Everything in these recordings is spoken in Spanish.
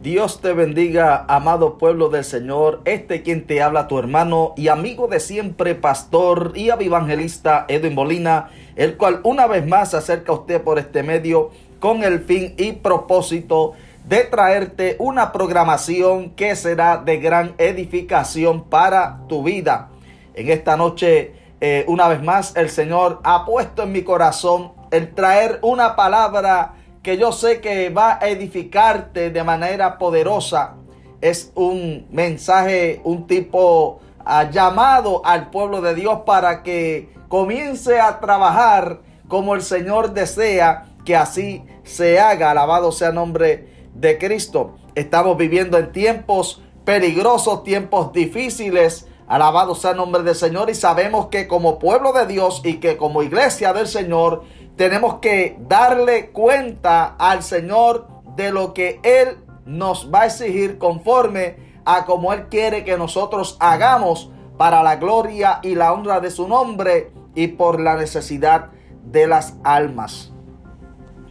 Dios te bendiga, amado pueblo del Señor. Este quien te habla, tu hermano y amigo de siempre, pastor y evangelista Edwin Molina, el cual una vez más se acerca a usted por este medio con el fin y propósito de traerte una programación que será de gran edificación para tu vida. En esta noche, eh, una vez más, el Señor ha puesto en mi corazón el traer una palabra que yo sé que va a edificarte de manera poderosa. Es un mensaje, un tipo uh, llamado al pueblo de Dios para que comience a trabajar como el Señor desea que así se haga. Alabado sea nombre de Cristo. Estamos viviendo en tiempos peligrosos, tiempos difíciles. Alabado sea el nombre del Señor y sabemos que como pueblo de Dios y que como iglesia del Señor tenemos que darle cuenta al Señor de lo que Él nos va a exigir conforme a como Él quiere que nosotros hagamos para la gloria y la honra de su nombre y por la necesidad de las almas.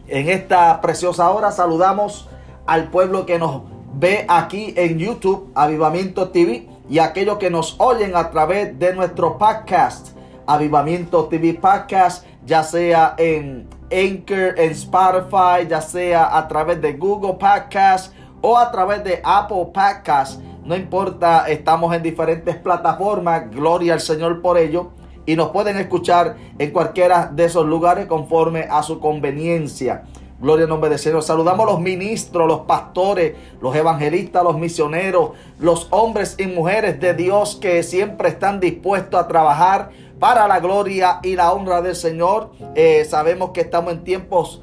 En esta preciosa hora saludamos al pueblo que nos ve aquí en YouTube, Avivamiento TV, y aquellos que nos oyen a través de nuestro podcast, Avivamiento TV Podcast ya sea en Anchor, en Spotify, ya sea a través de Google Podcast o a través de Apple Podcast. No importa, estamos en diferentes plataformas. Gloria al Señor por ello. Y nos pueden escuchar en cualquiera de esos lugares conforme a su conveniencia. Gloria al nombre del Señor. Saludamos a los ministros, los pastores, los evangelistas, los misioneros, los hombres y mujeres de Dios que siempre están dispuestos a trabajar para la gloria y la honra del Señor. Eh, sabemos que estamos en tiempos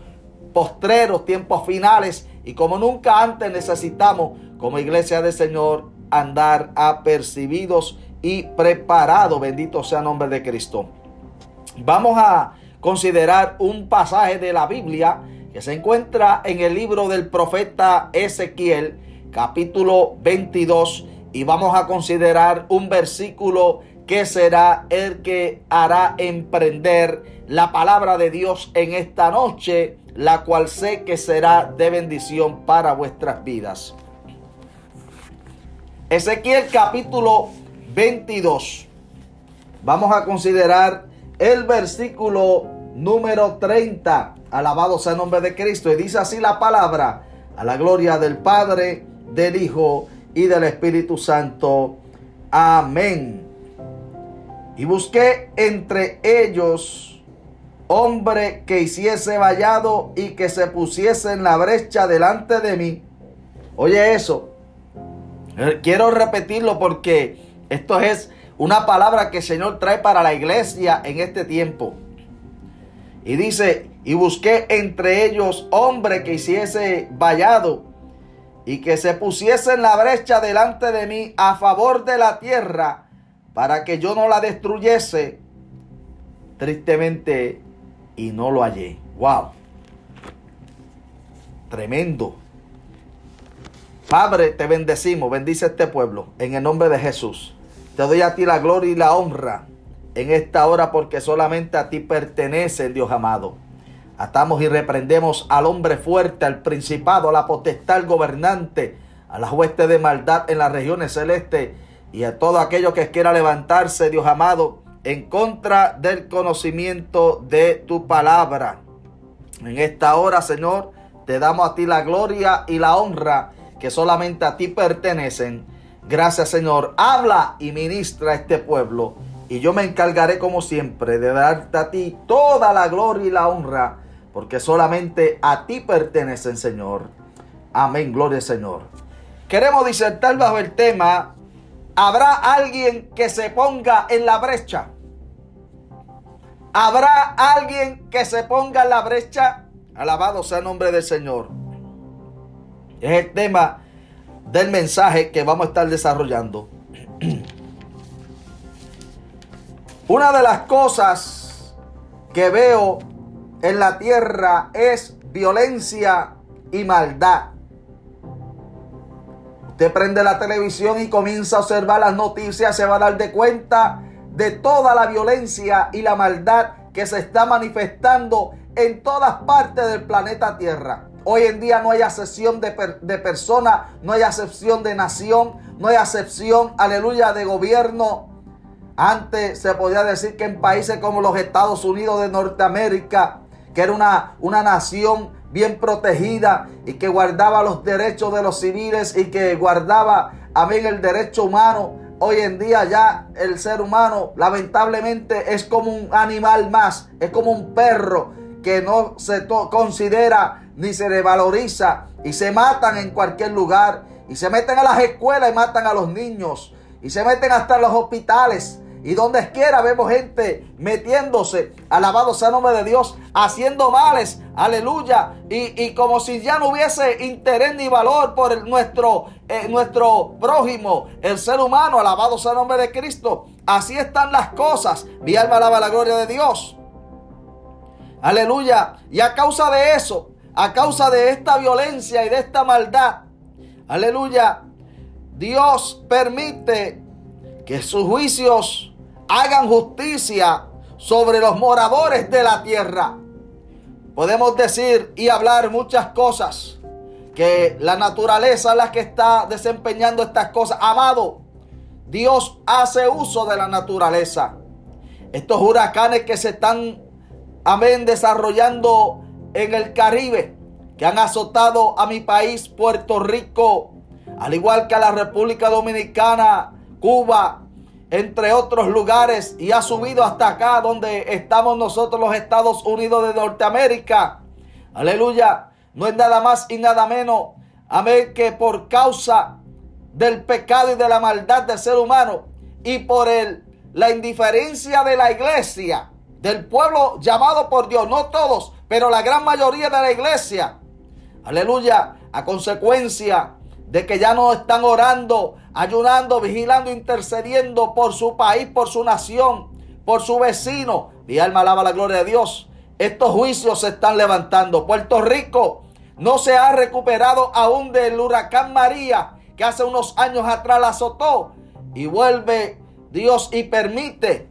postreros, tiempos finales, y como nunca antes necesitamos, como iglesia del Señor, andar apercibidos y preparados. Bendito sea el nombre de Cristo. Vamos a considerar un pasaje de la Biblia que se encuentra en el libro del profeta Ezequiel, capítulo 22, y vamos a considerar un versículo que será el que hará emprender la palabra de Dios en esta noche, la cual sé que será de bendición para vuestras vidas. Ezequiel capítulo 22. Vamos a considerar el versículo número 30. Alabado sea el nombre de Cristo. Y dice así la palabra, a la gloria del Padre, del Hijo y del Espíritu Santo. Amén. Y busqué entre ellos hombre que hiciese vallado y que se pusiese en la brecha delante de mí. Oye eso. Eh, quiero repetirlo porque esto es una palabra que el Señor trae para la iglesia en este tiempo. Y dice, y busqué entre ellos hombre que hiciese vallado y que se pusiese en la brecha delante de mí a favor de la tierra para que yo no la destruyese, tristemente, y no lo hallé. ¡Wow! Tremendo. Padre, te bendecimos, bendice este pueblo, en el nombre de Jesús. Te doy a ti la gloria y la honra en esta hora porque solamente a ti pertenece, Dios amado. Atamos y reprendemos al hombre fuerte, al principado, a la potestad, al gobernante, a la hueste de maldad en las regiones celestes y a todo aquello que quiera levantarse, Dios amado, en contra del conocimiento de tu palabra. En esta hora, Señor, te damos a ti la gloria y la honra que solamente a ti pertenecen. Gracias, Señor. Habla y ministra a este pueblo. Y yo me encargaré, como siempre, de darte a ti toda la gloria y la honra, porque solamente a ti pertenecen, Señor. Amén, gloria Señor. Queremos disertar bajo el tema Habrá alguien que se ponga en la brecha. Habrá alguien que se ponga en la brecha. Alabado sea el nombre del Señor. Es el tema del mensaje que vamos a estar desarrollando. Una de las cosas que veo en la tierra es violencia y maldad. Usted prende la televisión y comienza a observar las noticias, se va a dar de cuenta de toda la violencia y la maldad que se está manifestando en todas partes del planeta Tierra. Hoy en día no hay acepción de, de persona, no hay acepción de nación, no hay acepción, aleluya, de gobierno. Antes se podía decir que en países como los Estados Unidos de Norteamérica, que era una, una nación bien protegida y que guardaba los derechos de los civiles y que guardaba, amén, el derecho humano. Hoy en día ya el ser humano lamentablemente es como un animal más, es como un perro que no se considera ni se le valoriza y se matan en cualquier lugar. Y se meten a las escuelas y matan a los niños. Y se meten hasta los hospitales y donde quiera vemos gente metiéndose, alabado sea el nombre de Dios, haciendo males, aleluya. Y, como si ya no hubiese interés ni valor por nuestro, eh, nuestro prójimo, el ser humano, alabado sea el nombre de Cristo. Así están las cosas. Mi alma alaba la gloria de Dios. Aleluya. Y a causa de eso, a causa de esta violencia y de esta maldad, aleluya, Dios permite que sus juicios hagan justicia sobre los moradores de la tierra. Podemos decir y hablar muchas cosas que la naturaleza es la que está desempeñando estas cosas. Amado, Dios hace uso de la naturaleza. Estos huracanes que se están, amén, desarrollando en el Caribe, que han azotado a mi país, Puerto Rico, al igual que a la República Dominicana, Cuba, entre otros lugares, y ha subido hasta acá donde estamos nosotros los Estados Unidos de Norteamérica. Aleluya. No es nada más y nada menos, amén, que por causa del pecado y de la maldad del ser humano y por el, la indiferencia de la iglesia, del pueblo llamado por Dios, no todos, pero la gran mayoría de la iglesia. Aleluya. A consecuencia de que ya no están orando, ayunando, vigilando, intercediendo por su país, por su nación, por su vecino. Mi alma alaba la gloria de Dios. Estos juicios se están levantando. Puerto Rico no se ha recuperado aún del huracán María que hace unos años atrás la azotó. Y vuelve Dios y permite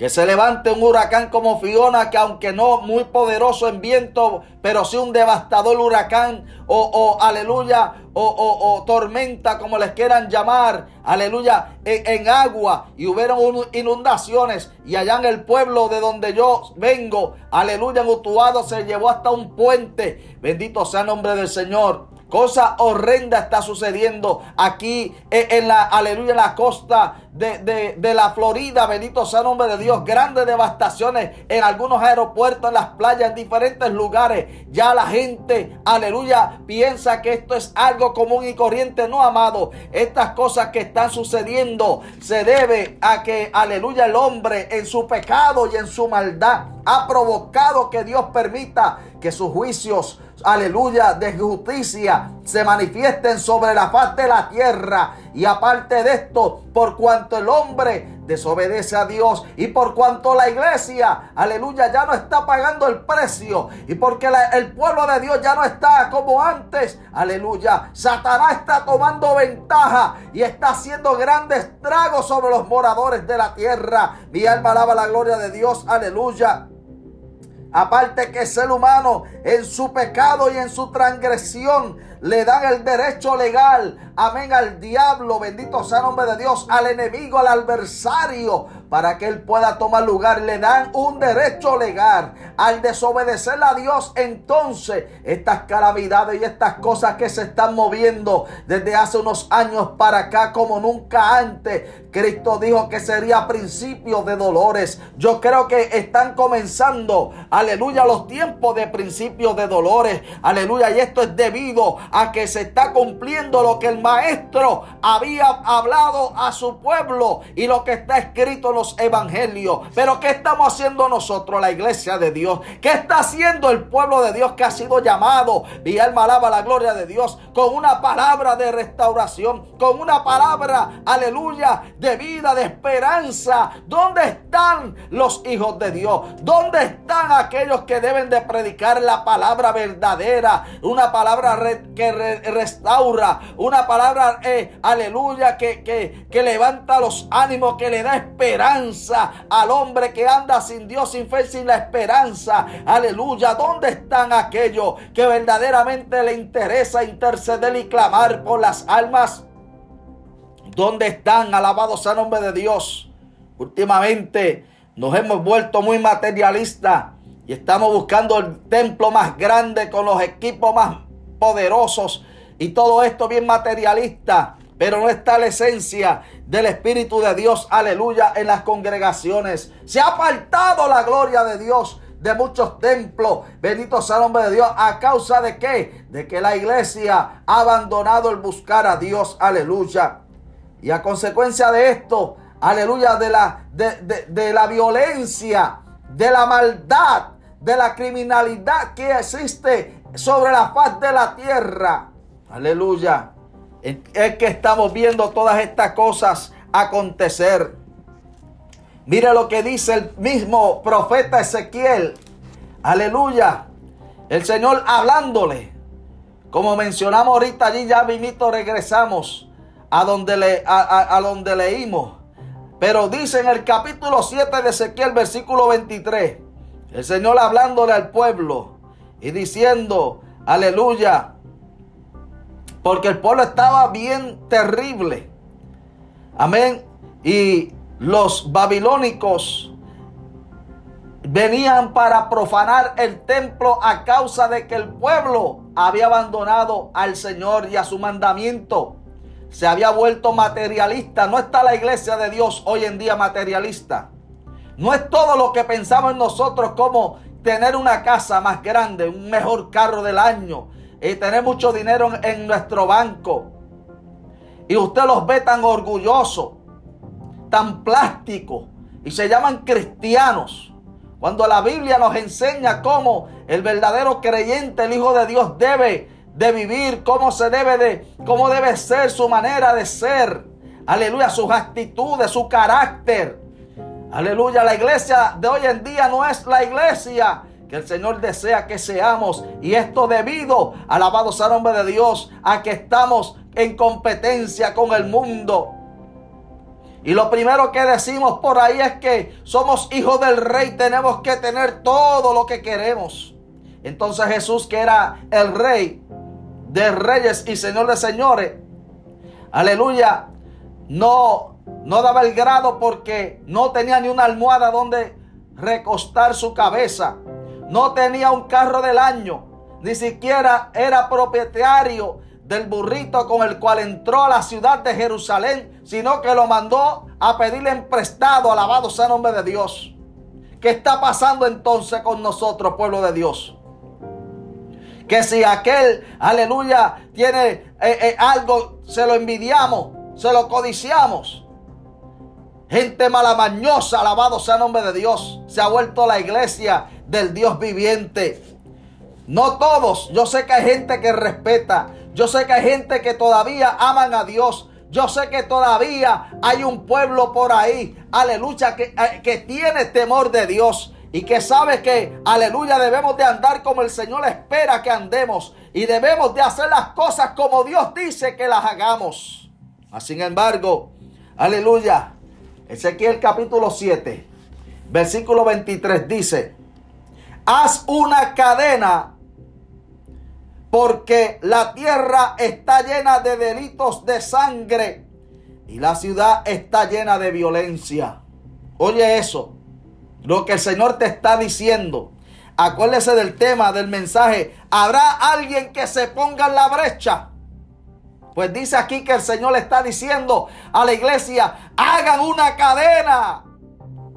que se levante un huracán como Fiona, que aunque no muy poderoso en viento, pero sí un devastador huracán, o, aleluya, o, tormenta, como les quieran llamar, aleluya, en, agua, y hubieron inundaciones, y allá en el pueblo de donde yo vengo, aleluya, en Utuado se llevó hasta un puente, bendito sea el nombre del Señor. Cosa horrenda está sucediendo aquí en la, aleluya, en la costa de, la Florida. Bendito sea el nombre de Dios. Grandes devastaciones en algunos aeropuertos, en las playas, en diferentes lugares. Ya la gente, aleluya, piensa que esto es algo común y corriente. No, amado. Estas cosas que están sucediendo se debe a que, aleluya, el hombre en su pecado y en su maldad ha provocado que Dios permita que sus juicios aleluya, de justicia se manifiesten sobre la faz de la tierra. Y aparte de esto, por cuanto el hombre desobedece a Dios y por cuanto la iglesia, aleluya, ya no está pagando el precio y porque el pueblo de Dios ya no está como antes, aleluya, Satanás está tomando ventaja y está haciendo grandes estragos sobre los moradores de la tierra. Mi alma alaba la gloria de Dios, aleluya. Aparte que el ser humano en su pecado y en su transgresión le dan el derecho legal, amén, al diablo, bendito sea el nombre de Dios, al enemigo, al adversario, para que él pueda tomar lugar. Le dan un derecho legal. Al desobedecer a Dios, entonces estas calamidades y estas cosas que se están moviendo desde hace unos años para acá como nunca antes, Cristo dijo que sería principio de dolores. Yo creo que están comenzando, aleluya, los tiempos de principios de dolores. Aleluya, y esto es debido a que se está cumpliendo lo que el maestro había hablado a su pueblo y lo que está escrito en los evangelios. Pero ¿qué estamos haciendo nosotros, la iglesia de Dios? ¿Qué está haciendo el pueblo de Dios que ha sido llamado? Y alma alaba la gloria de Dios con una palabra de restauración, con una palabra, aleluya, de vida, de esperanza. ¿Dónde están los hijos de Dios? ¿Dónde están aquellos que deben de predicar la palabra verdadera? Una palabra que restaura, una palabra, eh, aleluya, que, que, que levanta los ánimos, que le da esperanza al hombre que anda sin Dios, sin fe, sin la esperanza. Aleluya. ¿Dónde están aquellos que verdaderamente le interesa interceder y clamar por las almas? ¿Dónde están? Alabados sea nombre de Dios. Últimamente nos hemos vuelto muy materialistas y estamos buscando el templo más grande con los equipos más poderosos y todo esto bien materialista. Pero no está la esencia del Espíritu de Dios, aleluya, en las congregaciones. Se ha apartado la gloria de Dios de muchos templos. Bendito sea el nombre de Dios. ¿A causa de qué? De que la iglesia ha abandonado el buscar a Dios. Aleluya. Y a consecuencia de esto, aleluya, de la, de, de, la violencia, de la maldad, de la criminalidad que existe sobre la faz de la tierra. Aleluya. Es que estamos viendo todas estas cosas acontecer. Mire lo que dice el mismo profeta Ezequiel. Aleluya. El Señor hablándole. Como mencionamos ahorita allí, ya vinito regresamos a donde, le, a, donde leímos. Pero dice en el capítulo 7 de Ezequiel, versículo 23, el Señor hablándole al pueblo y diciendo, aleluya, porque el pueblo estaba bien terrible. Amén. Y los babilónicos venían para profanar el templo a causa de que el pueblo había abandonado al Señor y a su mandamiento se había vuelto materialista. No está la iglesia de Dios hoy en día materialista. No es todo lo que pensamos en nosotros como tener una casa más grande, un mejor carro del año y tener mucho dinero en, nuestro banco. Y usted los ve tan orgullosos, tan plásticos y se llaman cristianos. Cuando la Biblia nos enseña cómo el verdadero creyente, el Hijo de Dios, debe de vivir, cómo se debe de, cómo debe ser su manera de ser. Aleluya, sus actitudes, su carácter. Aleluya, la iglesia de hoy en día no es la iglesia que el Señor desea que seamos. Y esto debido, alabado sea el nombre de Dios, a que estamos en competencia con el mundo. Y lo primero que decimos por ahí es que somos hijos del rey, tenemos que tener todo lo que queremos. Entonces Jesús, que era el rey, de reyes y señor de señores. Aleluya. No, no daba el grado porque no tenía ni una almohada donde recostar su cabeza. No tenía un carro del año. Ni siquiera era propietario del burrito con el cual entró a la ciudad de Jerusalén, sino que lo mandó a pedirle en prestado, alabado sea el nombre de Dios. ¿Qué está pasando entonces con nosotros, pueblo de Dios? Que si aquel, aleluya, tiene eh, eh, algo, se lo envidiamos, se lo codiciamos. Gente malamañosa, alabado sea el nombre de Dios. Se ha vuelto la iglesia del Dios viviente. No todos. Yo sé que hay gente que respeta. Yo sé que hay gente que todavía aman a Dios. Yo sé que todavía hay un pueblo por ahí, aleluya, que, eh, que tiene temor de Dios y que sabe que, aleluya, debemos de andar como el Señor espera que andemos y debemos de hacer las cosas como Dios dice que las hagamos. Sin embargo, aleluya, Ezequiel capítulo 7, versículo 23 dice, haz una cadena porque la tierra está llena de delitos de sangre y la ciudad está llena de violencia. Oye eso lo que el Señor te está diciendo. Acuérdese del tema, del mensaje. ¿Habrá alguien que se ponga en la brecha? Pues dice aquí que el Señor le está diciendo a la iglesia, hagan una cadena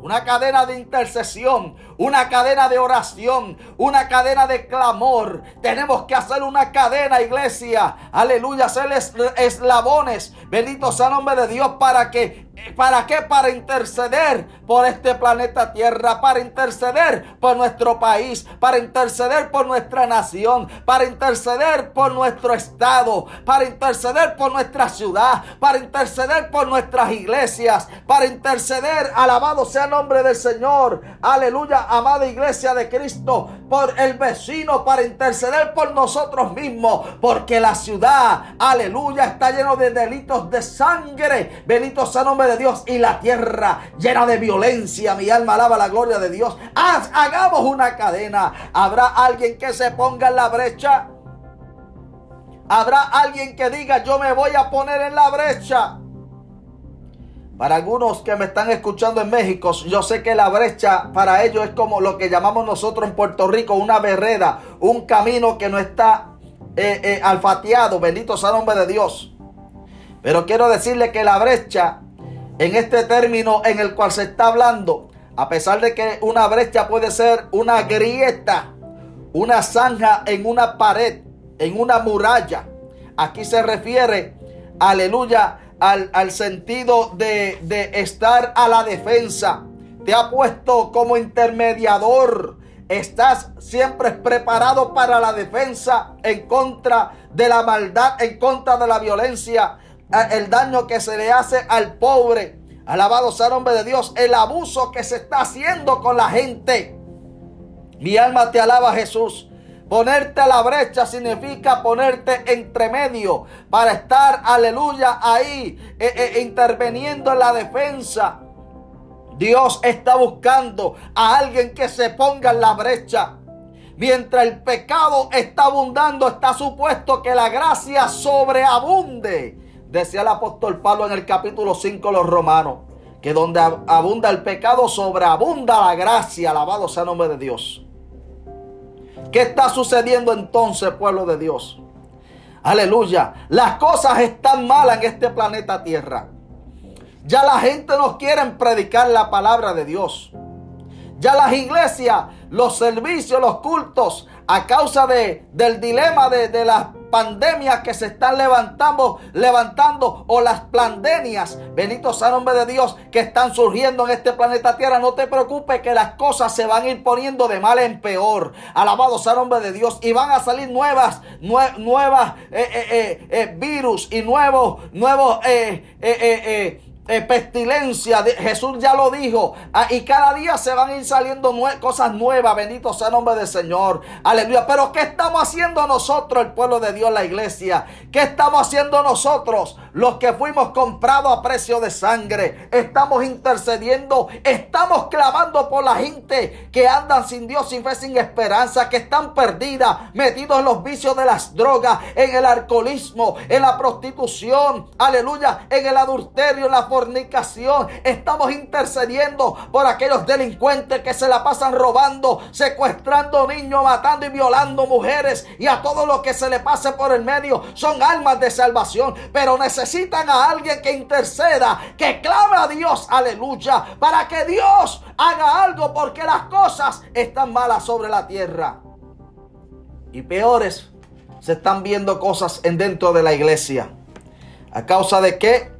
una cadena de intercesión, una cadena de oración, una cadena de clamor. Tenemos que hacer una cadena, iglesia. Aleluya, hacer eslabones. Bendito sea el nombre de Dios para que ¿Para qué? Para interceder por este planeta Tierra, para interceder por nuestro país, para interceder por nuestra nación, para interceder por nuestro estado, para interceder por nuestra ciudad, para interceder por nuestras iglesias, para interceder, alabado sea el nombre del Señor, aleluya, amada iglesia de Cristo, por el vecino, para interceder por nosotros mismos, porque la ciudad, aleluya, está lleno de delitos de sangre, bendito sea el nombre de Dios, y la tierra llena de violencia, mi alma alaba la gloria de Dios, hagamos una cadena, habrá alguien que se ponga en la brecha, habrá alguien que diga, yo me voy a poner en la brecha, para algunos que me están escuchando en México, yo sé que la brecha para ellos es como lo que llamamos nosotros en Puerto Rico una vereda, un camino que no está eh, eh, alfateado, bendito sea el nombre de Dios. Pero quiero decirle que la brecha, en este término en el cual se está hablando, a pesar de que una brecha puede ser una grieta, una zanja en una pared, en una muralla, aquí se refiere, aleluya, al, sentido de, de estar a la defensa. Te ha puesto como intermediador. Estás siempre preparado para la defensa en contra de la maldad, en contra de la violencia, el daño que se le hace al pobre. Alabado sea el nombre de Dios, el abuso que se está haciendo con la gente. Mi alma te alaba Jesús. Ponerte a la brecha significa ponerte entre medio para estar, aleluya, ahí eh, eh, interviniendo en la defensa. Dios está buscando a alguien que se ponga en la brecha. Mientras el pecado está abundando, está supuesto que la gracia sobreabunde. Decía el apóstol Pablo en el capítulo 5 de los romanos, que donde abunda el pecado, sobreabunda la gracia. Alabado sea el nombre de Dios. ¿Qué está sucediendo entonces, pueblo de Dios? Aleluya. Las cosas están malas en este planeta Tierra. Ya la gente no quiere predicar la palabra de Dios. Ya las iglesias, los servicios, los cultos, a causa de, del dilema de, de las pandemias que se están levantando, levantando o las pandemias, bendito sea el nombre de Dios, que están surgiendo en este planeta Tierra, no te preocupes que las cosas se van a ir poniendo de mal en peor. Alabado sea el nombre de Dios. Y van a salir nuevas, nuevas eh, eh, eh, virus y nuevos, nuevos eh, pestilencia. Jesús ya lo dijo. Ah, y cada día se van a ir saliendo cosas nuevas. Bendito sea el nombre del Señor. Aleluya. Pero ¿qué estamos haciendo nosotros, el pueblo de Dios, la iglesia? ¿Qué estamos haciendo nosotros, los que fuimos comprados a precio de sangre? Estamos intercediendo. Estamos clamando por la gente que andan sin Dios, sin fe, sin esperanza, que están perdidas, metidos en los vicios de las drogas, en el alcoholismo, en la prostitución. Aleluya. En el adulterio, en la fornicación. Estamos intercediendo por aquellos delincuentes que se la pasan robando, secuestrando niños, matando y violando mujeres y a todo lo que se le pase por el medio. Son almas de salvación, pero necesitan a alguien que interceda, que clame a Dios, aleluya, para que Dios haga algo porque las cosas están malas sobre la tierra. Y peores, se están viendo cosas en dentro de la iglesia. ¿A causa de qué?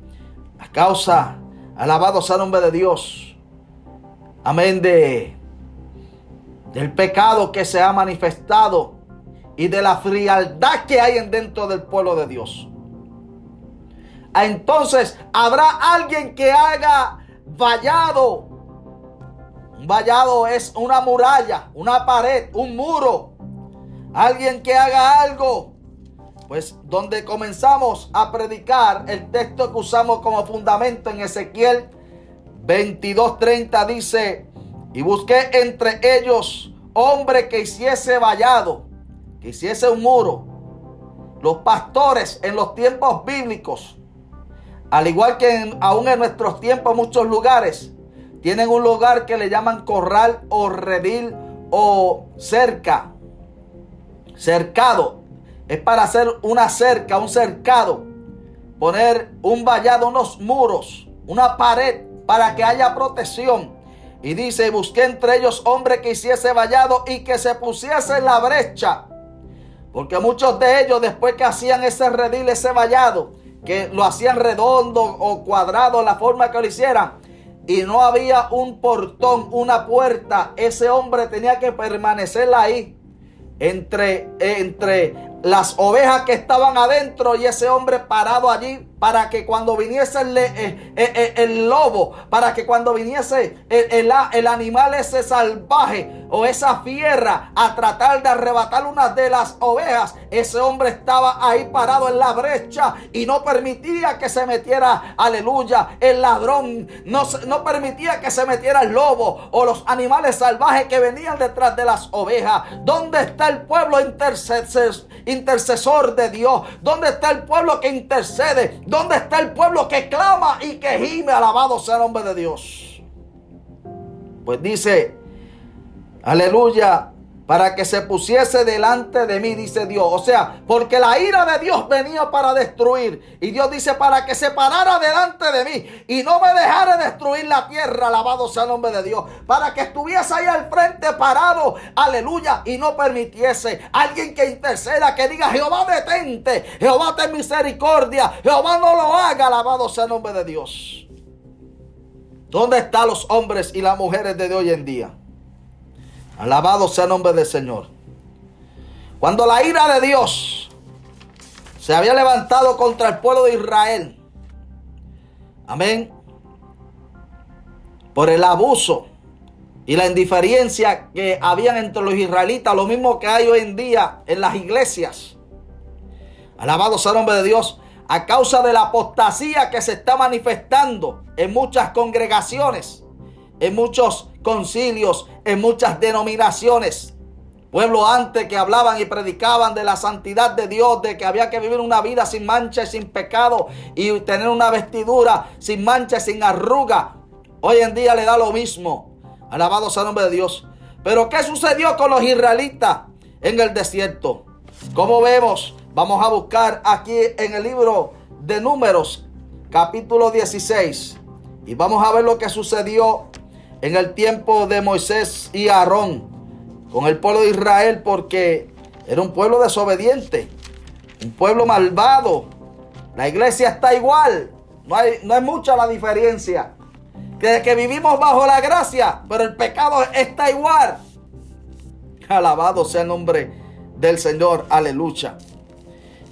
A causa, alabado sea el nombre de Dios, amén, de, del pecado que se ha manifestado y de la frialdad que hay en dentro del pueblo de Dios. Entonces habrá alguien que haga vallado. Un vallado es una muralla, una pared, un muro. Alguien que haga algo pues donde comenzamos a predicar el texto que usamos como fundamento en Ezequiel 22:30 dice, y busqué entre ellos hombre que hiciese vallado, que hiciese un muro. Los pastores en los tiempos bíblicos, al igual que aún en nuestros tiempos muchos lugares, tienen un lugar que le llaman corral o redil o cerca, cercado es para hacer una cerca, un cercado, poner un vallado, unos muros, una pared para que haya protección. Y dice, busqué entre ellos hombre que hiciese vallado y que se pusiese en la brecha. Porque muchos de ellos, después que hacían ese redil, ese vallado, que lo hacían redondo o cuadrado, la forma que lo hicieran, y no había un portón, una puerta, ese hombre tenía que permanecer ahí entre, entre las ovejas que estaban adentro y ese hombre parado allí para que cuando viniese el, eh, eh, eh, lobo, para que cuando viniese el, el, animal ese salvaje o esa fiera a tratar de arrebatar una de las ovejas, ese hombre estaba ahí parado en la brecha y no permitía que se metiera, aleluya, el ladrón, no, no permitía que se metiera el lobo o los animales salvajes que venían detrás de las ovejas. ¿Dónde está el pueblo intercesor de Dios? ¿Dónde está el pueblo que intercede? ¿Dónde está el pueblo que clama y que gime? Alabado sea el nombre de Dios. Pues dice, aleluya, para que se pusiese delante de mí, dice Dios. O sea, porque la ira de Dios venía para destruir. Y Dios dice, para que se parara delante de mí y no me dejara destruir la tierra, alabado sea el nombre de Dios. Para que estuviese ahí al frente parado, aleluya, y no permitiese alguien que interceda, que diga, Jehová detente, Jehová ten misericordia, Jehová no lo haga, alabado sea el nombre de Dios. ¿Dónde están los hombres y las mujeres de hoy en día? Alabado sea el nombre del Señor. Cuando la ira de Dios se había levantado contra el pueblo de Israel. Amén. Por el abuso y la indiferencia que habían entre los israelitas, lo mismo que hay hoy en día en las iglesias. Alabado sea el nombre de Dios. A causa de la apostasía que se está manifestando en muchas congregaciones, en muchos concilios, en muchas denominaciones. Pueblo antes que hablaban y predicaban de la santidad de Dios, de que había que vivir una vida sin mancha y sin pecado y tener una vestidura sin mancha y sin arruga. Hoy en día le da lo mismo. Alabado sea el nombre de Dios. Pero ¿qué sucedió con los israelitas en el desierto? Como vemos, vamos a buscar aquí en el libro de Números, capítulo 16. Y vamos a ver lo que sucedió en el tiempo de Moisés y Aarón con el pueblo de Israel porque era un pueblo desobediente, un pueblo malvado. La iglesia está igual, no hay, no mucha la diferencia. Que, que vivimos bajo la gracia, pero el pecado está igual. Alabado sea el nombre del Señor, aleluya.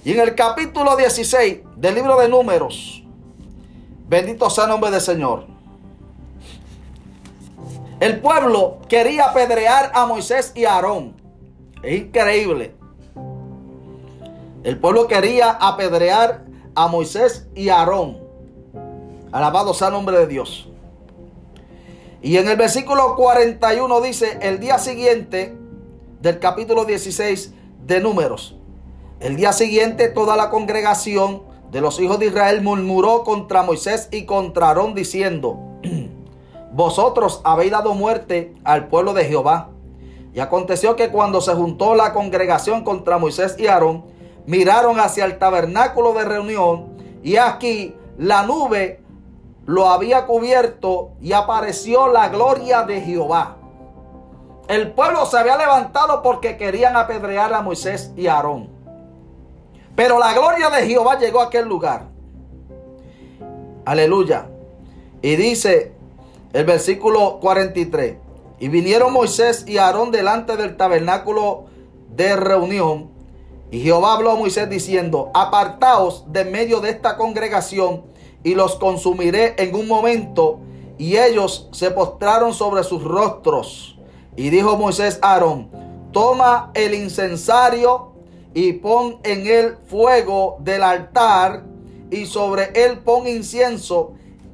Y en el capítulo 16 del libro de Números, bendito sea el nombre del Señor. El pueblo quería apedrear a Moisés y a Aarón. Es increíble. El pueblo quería apedrear a Moisés y a Aarón. Alabado sea el nombre de Dios. Y en el versículo 41 dice, el día siguiente del capítulo 16 de números, el día siguiente toda la congregación de los hijos de Israel murmuró contra Moisés y contra Aarón diciendo, vosotros habéis dado muerte al pueblo de Jehová. Y aconteció que cuando se juntó la congregación contra Moisés y Aarón, miraron hacia el tabernáculo de reunión y aquí la nube lo había cubierto y apareció la gloria de Jehová. El pueblo se había levantado porque querían apedrear a Moisés y Aarón. Pero la gloria de Jehová llegó a aquel lugar. Aleluya. Y dice el versículo 43. Y vinieron Moisés y Aarón delante del tabernáculo de reunión. Y Jehová habló a Moisés diciendo, apartaos de medio de esta congregación y los consumiré en un momento. Y ellos se postraron sobre sus rostros. Y dijo Moisés a Aarón, toma el incensario y pon en él fuego del altar y sobre él pon incienso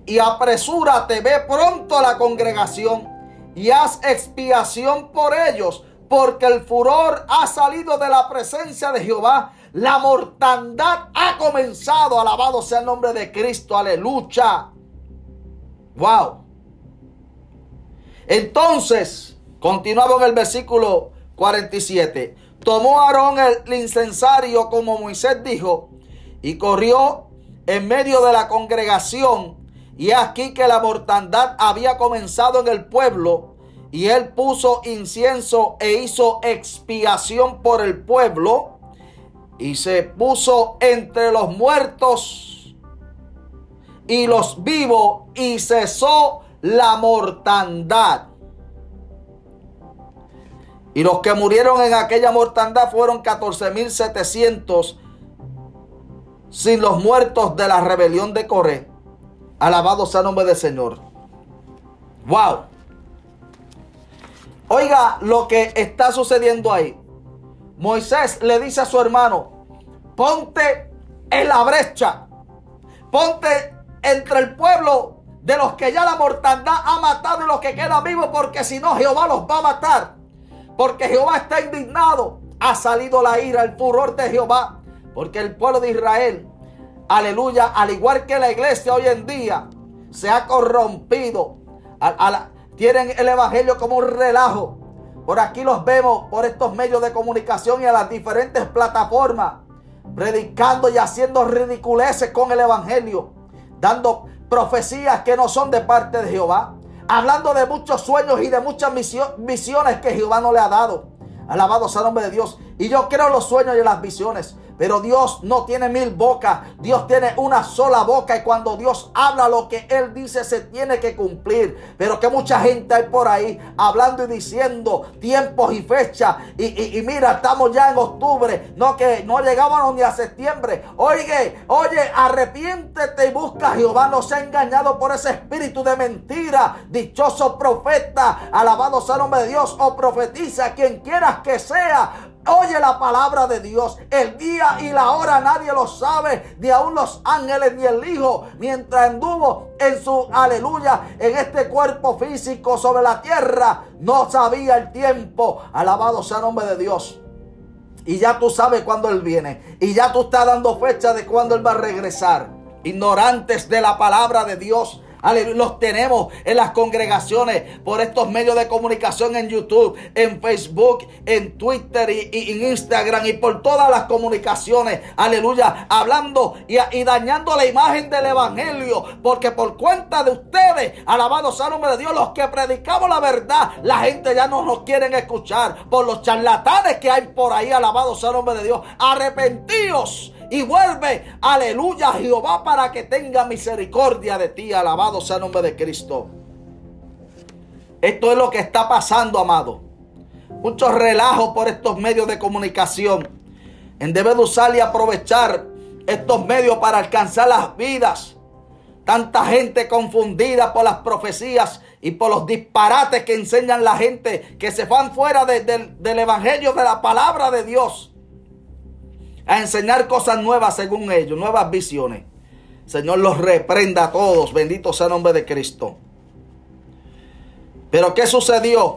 y apresúrate, ve pronto a la congregación y haz expiación por ellos, porque el furor ha salido de la presencia de Jehová. La mortandad ha comenzado. Alabado sea el nombre de Cristo. Aleluya. Wow. Entonces, continuaba en el versículo 47. Tomó Aarón el incensario como Moisés dijo y corrió en medio de la congregación y aquí que la mortandad había comenzado en el pueblo, y él puso incienso e hizo expiación por el pueblo, y se puso entre los muertos y los vivos y cesó la mortandad. Y los que murieron en aquella mortandad fueron 14.700 sin los muertos de la rebelión de Coré. Alabado sea el nombre del Señor. Wow. Oiga lo que está sucediendo ahí. Moisés le dice a su hermano, ponte en la brecha, ponte entre el pueblo de los que ya la mortandad ha matado y los que quedan vivos, porque si no Jehová los va a matar. Porque Jehová está indignado. Ha salido la ira, el furor de Jehová. Porque el pueblo de Israel, aleluya, al igual que la iglesia hoy en día, se ha corrompido. tienen el evangelio como un relajo. Por aquí los vemos por estos medios de comunicación y a las diferentes plataformas, predicando y haciendo ridiculeces con el Evangelio, dando profecías que no son de parte de Jehová, hablando de muchos sueños y de muchas visiones que Jehová no le ha dado. Alabado sea el nombre de Dios. Y yo creo los sueños y las visiones. Pero Dios no tiene mil bocas. Dios tiene una sola boca. Y cuando Dios habla lo que Él dice se tiene que cumplir. Pero que mucha gente hay por ahí hablando y diciendo tiempos y fechas. Y, mira, estamos ya en octubre. No que no llegábamos ni a septiembre. Oye, oye, arrepiéntete y busca a Jehová. No se ha engañado por ese espíritu de mentira. Dichoso profeta. Alabado sea el nombre de Dios. O profetiza quien quieras que sea Oye la palabra de Dios. El día y la hora nadie lo sabe, ni aun los ángeles ni el Hijo, mientras anduvo en su aleluya, en este cuerpo físico sobre la tierra, no sabía el tiempo. Alabado sea el nombre de Dios. Y ya tú sabes cuándo Él viene. Y ya tú estás dando fecha de cuándo Él va a regresar. Ignorantes de la palabra de Dios los tenemos en las congregaciones por estos medios de comunicación en YouTube, en Facebook, en Twitter y, en Instagram y por todas las comunicaciones. Aleluya. Hablando y, dañando la imagen del Evangelio. Porque por cuenta de ustedes, alabado sea el nombre de Dios, los que predicamos la verdad, la gente ya no nos quieren escuchar. Por los charlatanes que hay por ahí, alabado sea el nombre de Dios. Arrepentíos y vuelve, aleluya, Jehová, para que tenga misericordia de ti. Alabado sea el nombre de Cristo. Esto es lo que está pasando, amado. Muchos relajos por estos medios de comunicación. En debe de usar y aprovechar estos medios para alcanzar las vidas. Tanta gente confundida por las profecías y por los disparates que enseñan la gente que se van fuera del evangelio de la palabra de Dios a enseñar cosas nuevas según ellos, nuevas visiones. Señor los reprenda a todos, bendito sea el nombre de Cristo. Pero ¿qué sucedió?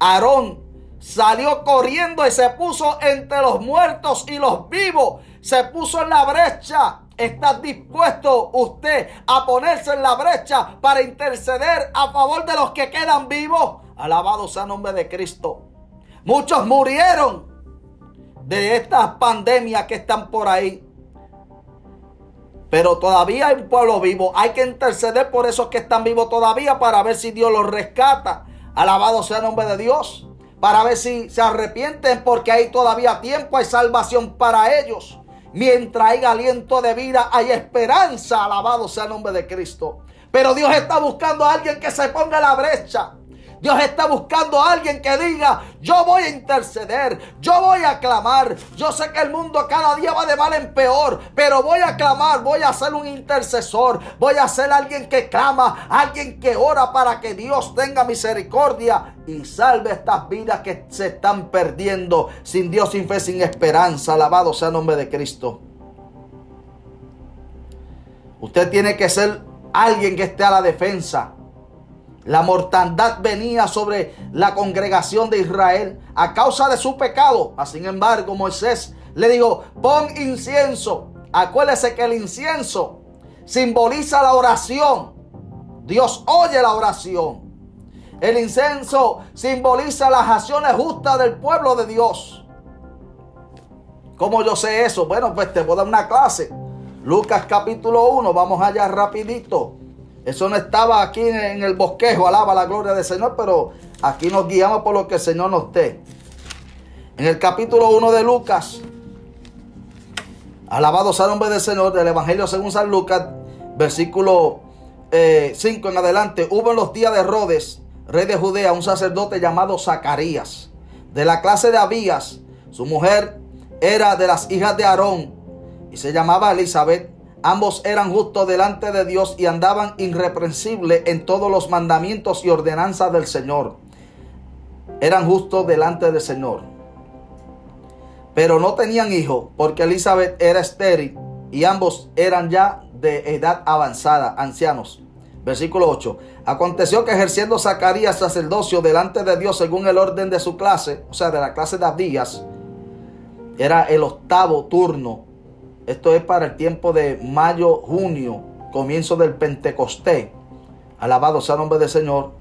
Aarón salió corriendo y se puso entre los muertos y los vivos. Se puso en la brecha. ¿Está dispuesto usted a ponerse en la brecha para interceder a favor de los que quedan vivos? Alabado sea el nombre de Cristo. Muchos murieron de estas pandemias que están por ahí. Pero todavía hay un pueblo vivo. Hay que interceder por esos que están vivos todavía para ver si Dios los rescata. Alabado sea el nombre de Dios. Para ver si se arrepienten porque hay todavía tiempo, hay salvación para ellos. Mientras hay aliento de vida, hay esperanza. Alabado sea el nombre de Cristo. Pero Dios está buscando a alguien que se ponga la brecha. Dios está buscando a alguien que diga, yo voy a interceder, yo voy a clamar. Yo sé que el mundo cada día va de mal en peor, pero voy a clamar, voy a ser un intercesor, voy a ser alguien que clama, alguien que ora para que Dios tenga misericordia y salve estas vidas que se están perdiendo sin Dios, sin fe, sin esperanza. Alabado sea el nombre de Cristo. Usted tiene que ser alguien que esté a la defensa. La mortandad venía sobre la congregación de Israel a causa de su pecado. Sin embargo, Moisés le dijo, pon incienso. Acuérdese que el incienso simboliza la oración. Dios oye la oración. El incienso simboliza las acciones justas del pueblo de Dios. ¿Cómo yo sé eso? Bueno, pues te voy a dar una clase. Lucas capítulo 1, vamos allá rapidito. Eso no estaba aquí en el bosquejo, alaba la gloria del Señor, pero aquí nos guiamos por lo que el Señor nos dé. En el capítulo 1 de Lucas, alabado sea el nombre del Señor, del Evangelio según San Lucas, versículo 5 eh, en adelante, hubo en los días de Herodes, rey de Judea, un sacerdote llamado Zacarías, de la clase de Abías. Su mujer era de las hijas de Aarón y se llamaba Elizabeth. Ambos eran justos delante de Dios y andaban irreprensibles en todos los mandamientos y ordenanzas del Señor. Eran justos delante del Señor. Pero no tenían hijo porque Elizabeth era estéril y ambos eran ya de edad avanzada, ancianos. Versículo 8. Aconteció que ejerciendo Zacarías sacerdocio delante de Dios según el orden de su clase, o sea, de la clase de Abdías, era el octavo turno. Esto es para el tiempo de mayo, junio, comienzo del Pentecostés. Alabado sea el nombre del Señor.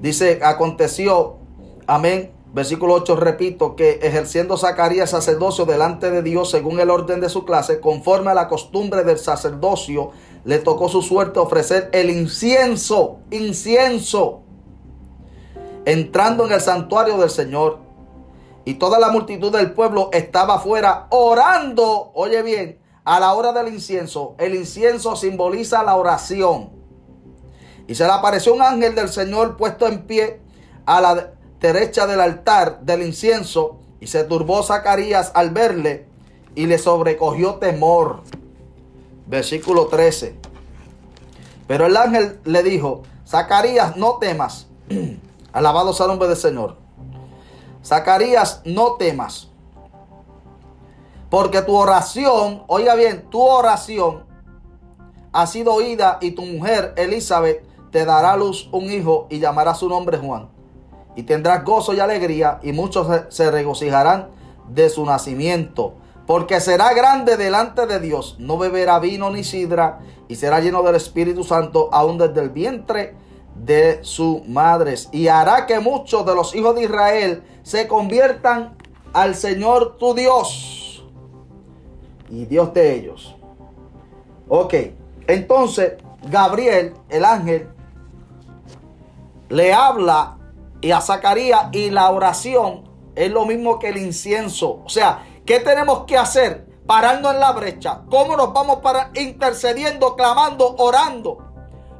Dice, aconteció, amén, Versículo 8, repito, que ejerciendo Zacarías sacerdocio delante de Dios según el orden de su clase, conforme a la costumbre del sacerdocio, le tocó su suerte ofrecer el incienso, incienso, entrando en el santuario del Señor. Y toda la multitud del pueblo estaba afuera orando, oye bien, a la hora del incienso. El incienso simboliza la oración. Y se le apareció un ángel del Señor puesto en pie a la derecha del altar del incienso y se turbó Zacarías al verle y le sobrecogió temor. Versículo 13. Pero el ángel le dijo, Zacarías, no temas. Alabado sea el nombre del Señor. Zacarías, no temas. Porque tu oración, oiga bien, tu oración ha sido oída y tu mujer Elizabeth te dará luz un hijo y llamará su nombre Juan. Y tendrás gozo y alegría, y muchos se regocijarán de su nacimiento, porque será grande delante de Dios, no beberá vino ni sidra, y será lleno del Espíritu Santo aún desde el vientre de su madre, y hará que muchos de los hijos de Israel se conviertan al Señor tu Dios, y Dios de ellos. Ok, entonces Gabriel, el ángel, le habla y a Zacarías y la oración es lo mismo que el incienso. O sea, ¿qué tenemos que hacer? Pararnos en la brecha. ¿Cómo nos vamos para intercediendo, clamando, orando?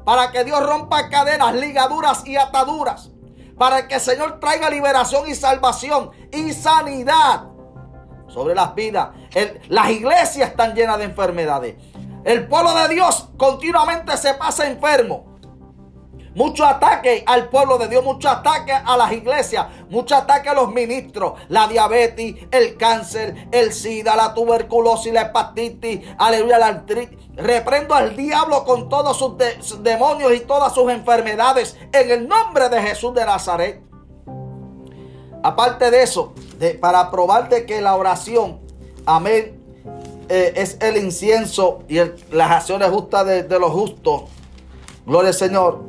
Para que Dios rompa cadenas, ligaduras y ataduras. Para que el Señor traiga liberación y salvación y sanidad sobre las vidas. las iglesias están llenas de enfermedades. El pueblo de Dios continuamente se pasa enfermo. Mucho ataque al pueblo de Dios, mucho ataque a las iglesias, mucho ataque a los ministros, la diabetes, el cáncer, el sida, la tuberculosis, la hepatitis, aleluya, la artritis. Reprendo al diablo con todos sus, demonios y todas sus enfermedades en el nombre de Jesús de Nazaret. Aparte de eso, para probar de que la oración, amén, eh, es el incienso y las acciones justas de, de los justos. Gloria al Señor.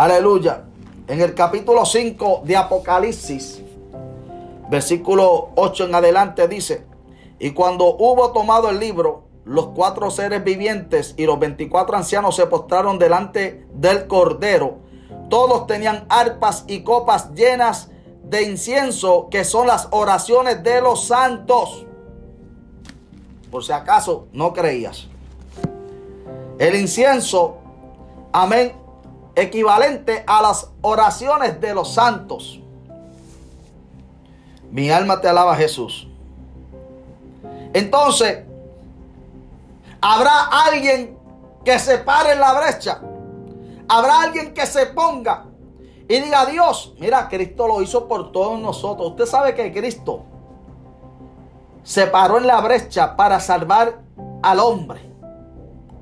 Aleluya. En el capítulo 5 de Apocalipsis, versículo 8 en adelante dice, y cuando hubo tomado el libro, los cuatro seres vivientes y los 24 ancianos se postraron delante del Cordero. Todos tenían arpas y copas llenas de incienso, que son las oraciones de los santos. Por si acaso no creías. El incienso, amén, equivalente a las oraciones de los santos. Mi alma te alaba Jesús. Entonces, habrá alguien que se pare en la brecha. Habrá alguien que se ponga y diga, Dios, mira, Cristo lo hizo por todos nosotros. Usted sabe que Cristo se paró en la brecha para salvar al hombre,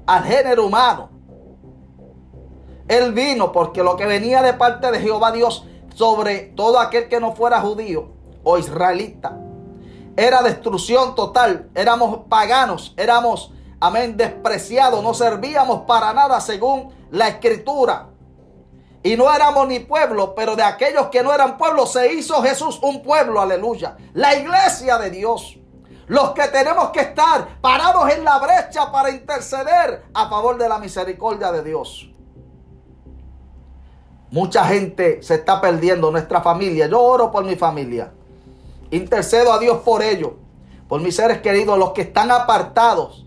al género humano. Él vino porque lo que venía de parte de Jehová Dios sobre todo aquel que no fuera judío o israelita era destrucción total. Éramos paganos, éramos, amén, despreciados, no servíamos para nada según la escritura. Y no éramos ni pueblo, pero de aquellos que no eran pueblo se hizo Jesús un pueblo, aleluya. La iglesia de Dios. Los que tenemos que estar parados en la brecha para interceder a favor de la misericordia de Dios. Mucha gente se está perdiendo, nuestra familia. Yo oro por mi familia. Intercedo a Dios por ellos, por mis seres queridos, los que están apartados.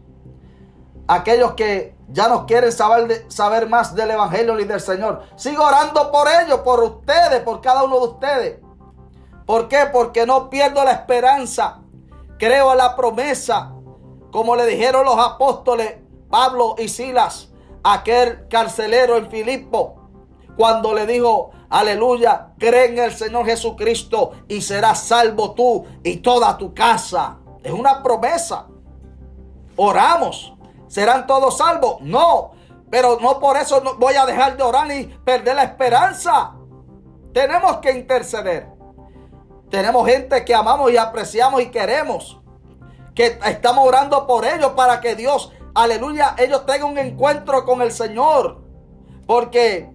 aquellos que ya no quieren saber, saber más del Evangelio ni del Señor. Sigo orando por ellos, por ustedes, por cada uno de ustedes. ¿Por qué? Porque no pierdo la esperanza. Creo en la promesa. Como le dijeron los apóstoles Pablo y Silas, aquel carcelero en Filipo, cuando le dijo, aleluya, cree en el Señor Jesucristo y serás salvo tú y toda tu casa. Es una promesa. Oramos. ¿Serán todos salvos? No. Pero no por eso voy a dejar de orar ni perder la esperanza. Tenemos que interceder. Tenemos gente que amamos y apreciamos y queremos. Que estamos orando por ellos para que Dios, aleluya, ellos tengan un encuentro con el Señor. Porque,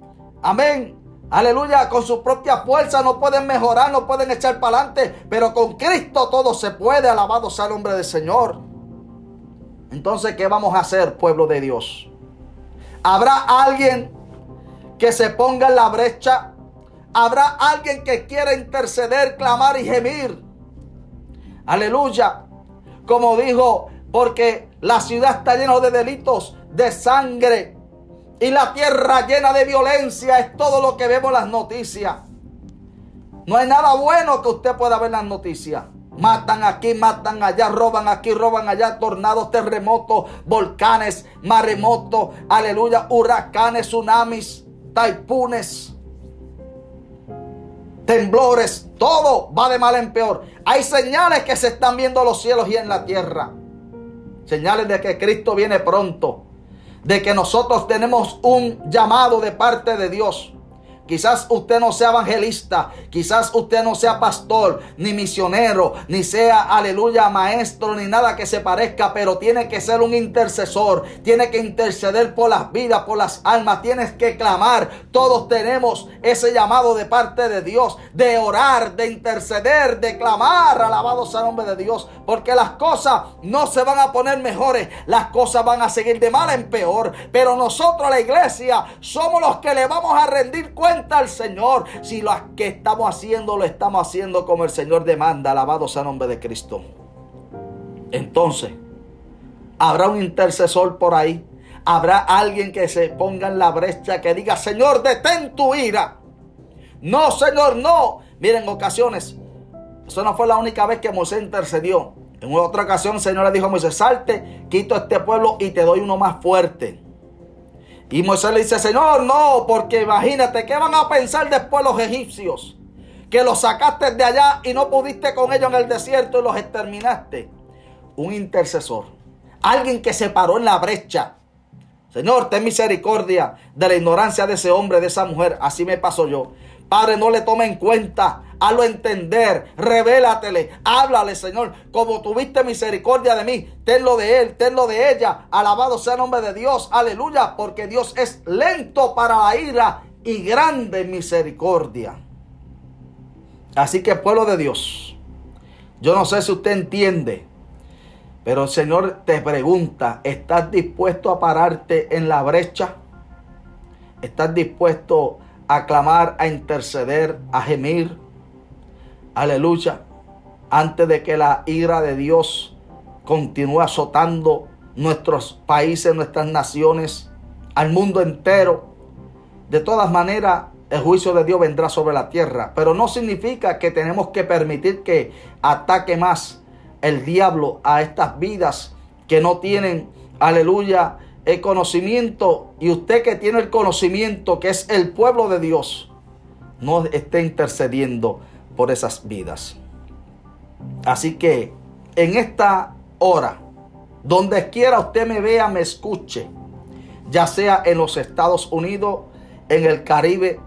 amén, aleluya, con su propia fuerza no pueden mejorar, no pueden echar para adelante. Pero con Cristo todo se puede. Alabado sea el nombre del Señor. Entonces, ¿qué vamos a hacer, pueblo de Dios? ¿Habrá alguien que se ponga en la brecha? ¿Habrá alguien que quiera interceder, clamar y gemir? Aleluya. Como dijo, porque la ciudad está llena de delitos, de sangre. Y la tierra llena de violencia. Es todo lo que vemos en las noticias. No hay nada bueno que usted pueda ver las noticias. Matan aquí, matan allá, roban aquí, roban allá, tornados, terremotos, volcanes, maremotos, aleluya, huracanes, tsunamis, taipunes, temblores, todo va de mal en peor. Hay señales que se están viendo en los cielos y en la tierra. Señales de que Cristo viene pronto, de que nosotros tenemos un llamado de parte de Dios. Quizás usted no sea evangelista, quizás usted no sea pastor, ni misionero, ni sea, aleluya, maestro, ni nada que se parezca, pero tiene que ser un intercesor, tiene que interceder por las vidas, por las almas, tienes que clamar. Todos tenemos ese llamado de parte de Dios, de orar, de interceder, de clamar, alabado sea el nombre de Dios, porque las cosas no se van a poner mejores, las cosas van a seguir de mal en peor, pero nosotros, la iglesia, somos los que le vamos a rendir cuenta al Señor si lo que estamos haciendo lo estamos haciendo como el Señor demanda. Alabado sea el nombre de Cristo. Entonces, habrá un intercesor por ahí. Habrá alguien que se ponga en la brecha que diga, Señor, detén tu ira. No, Señor, no. Miren, en ocasiones, eso no fue la única vez que Moisés intercedió. En otra ocasión el Señor le dijo a Moisés, salte, quito este pueblo y te doy uno más fuerte. Y Moisés le dice, Señor, no, porque imagínate, ¿qué van a pensar después los egipcios? Que los sacaste de allá y no pudiste con ellos en el desierto y los exterminaste. Un intercesor, alguien que se paró en la brecha. Señor, ten misericordia de la ignorancia de ese hombre, de esa mujer. Así me pasó yo. Padre, no le tome en cuenta Hazlo entender, revélatele, háblale, Señor, como tuviste misericordia de mí, tenlo de él, tenlo de ella. Alabado sea el nombre de Dios, aleluya, porque Dios es lento para la ira y grande misericordia. Así que pueblo de Dios, yo no sé si usted entiende, pero el Señor te pregunta, ¿estás dispuesto a pararte en la brecha? ¿Estás dispuesto a clamar, a interceder, a gemir? Aleluya, antes de que la ira de Dios continúe azotando nuestros países, nuestras naciones, al mundo entero. De todas maneras, el juicio de Dios vendrá sobre la tierra, pero no significa que tenemos que permitir que ataque más el diablo a estas vidas que no tienen, aleluya, el conocimiento. Y usted que tiene el conocimiento que es el pueblo de Dios, no esté intercediendo por esas vidas. Así que en esta hora, donde quiera usted me vea, me escuche, ya sea en los Estados Unidos, en el Caribe,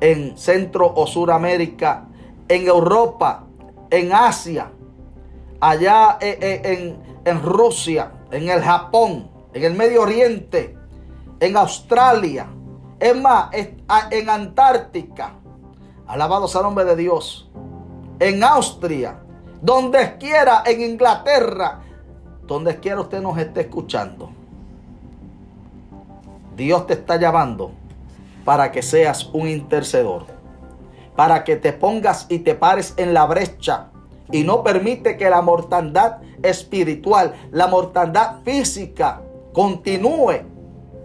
en Centro o Suramérica, en Europa, en Asia, allá eh, eh, en, Rusia, en el Japón, en el Medio Oriente, en Australia, es más, en Antártica. Alabado sea el nombre de Dios en Austria, donde quiera, en Inglaterra, donde quiera usted nos esté escuchando. Dios te está llamando para que seas un intercedor, para que te pongas y te pares en la brecha y no permite que la mortandad espiritual, la mortandad física, continúe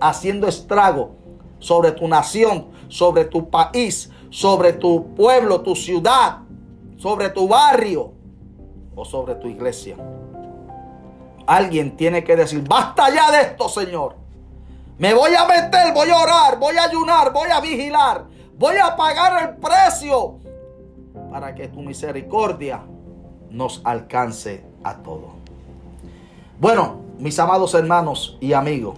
haciendo estrago sobre tu nación, sobre tu país, sobre tu pueblo, tu ciudad, sobre tu barrio o sobre tu iglesia. Alguien tiene que decir, basta ya de esto, Señor. Me voy a meter, voy a orar, voy a ayunar, voy a vigilar, voy a pagar el precio para que tu misericordia nos alcance a todos. Bueno, mis amados hermanos y amigos,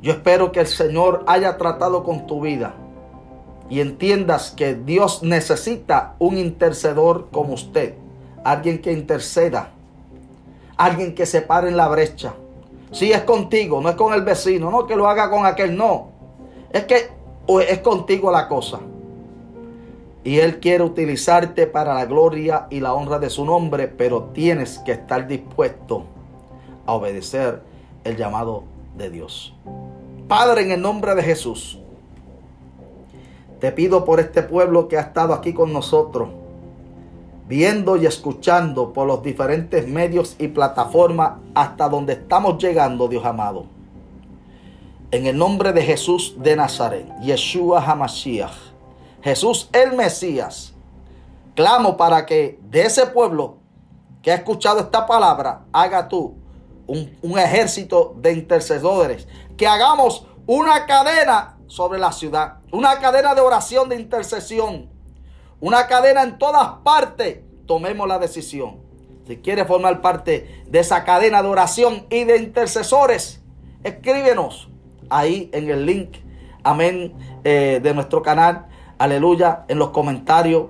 yo espero que el Señor haya tratado con tu vida y entiendas que Dios necesita un intercedor como usted, alguien que interceda, alguien que se pare en la brecha. Si es contigo, no es con el vecino, no que lo haga con aquel, no. Es que es contigo la cosa. Y Él quiere utilizarte para la gloria y la honra de su nombre, pero tienes que estar dispuesto a obedecer el llamado de Dios. Padre, en el nombre de Jesús, te pido por este pueblo que ha estado aquí con nosotros, viendo y escuchando por los diferentes medios y plataformas hasta donde estamos llegando, Dios amado. En el nombre de Jesús de Nazaret, Yeshua Hamashiach, Jesús el Mesías, clamo para que de ese pueblo que ha escuchado esta palabra, haga tú un, un ejército de intercesores, que hagamos una cadena sobre la ciudad, una cadena de oración, de intercesión, una cadena en todas partes. Tomemos la decisión. Si quieres formar parte de esa cadena de oración y de intercesores, escríbenos ahí en el link, amén, eh, de nuestro canal, aleluya, en los comentarios.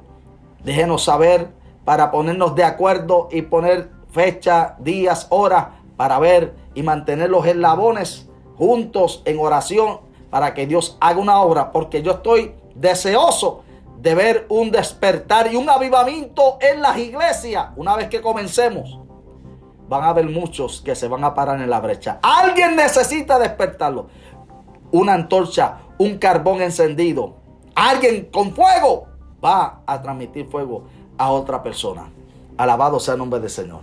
Déjenos saber para ponernos de acuerdo y poner fecha, días, horas para ver y mantener los eslabones juntos en oración para que Dios haga una obra, porque yo estoy deseoso de ver un despertar y un avivamiento en las iglesias. Una vez que comencemos, van a haber muchos que se van a parar en la brecha. Alguien necesita despertarlo. Una antorcha, un carbón encendido, alguien con fuego va a transmitir fuego a otra persona. Alabado sea el nombre del Señor.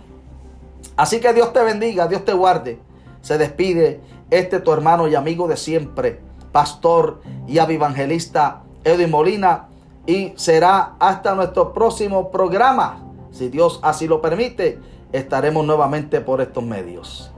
Así que Dios te bendiga, Dios te guarde. Se despide este tu hermano y amigo de siempre, pastor y evangelista Edwin Molina. Y será hasta nuestro próximo programa. Si Dios así lo permite, estaremos nuevamente por estos medios.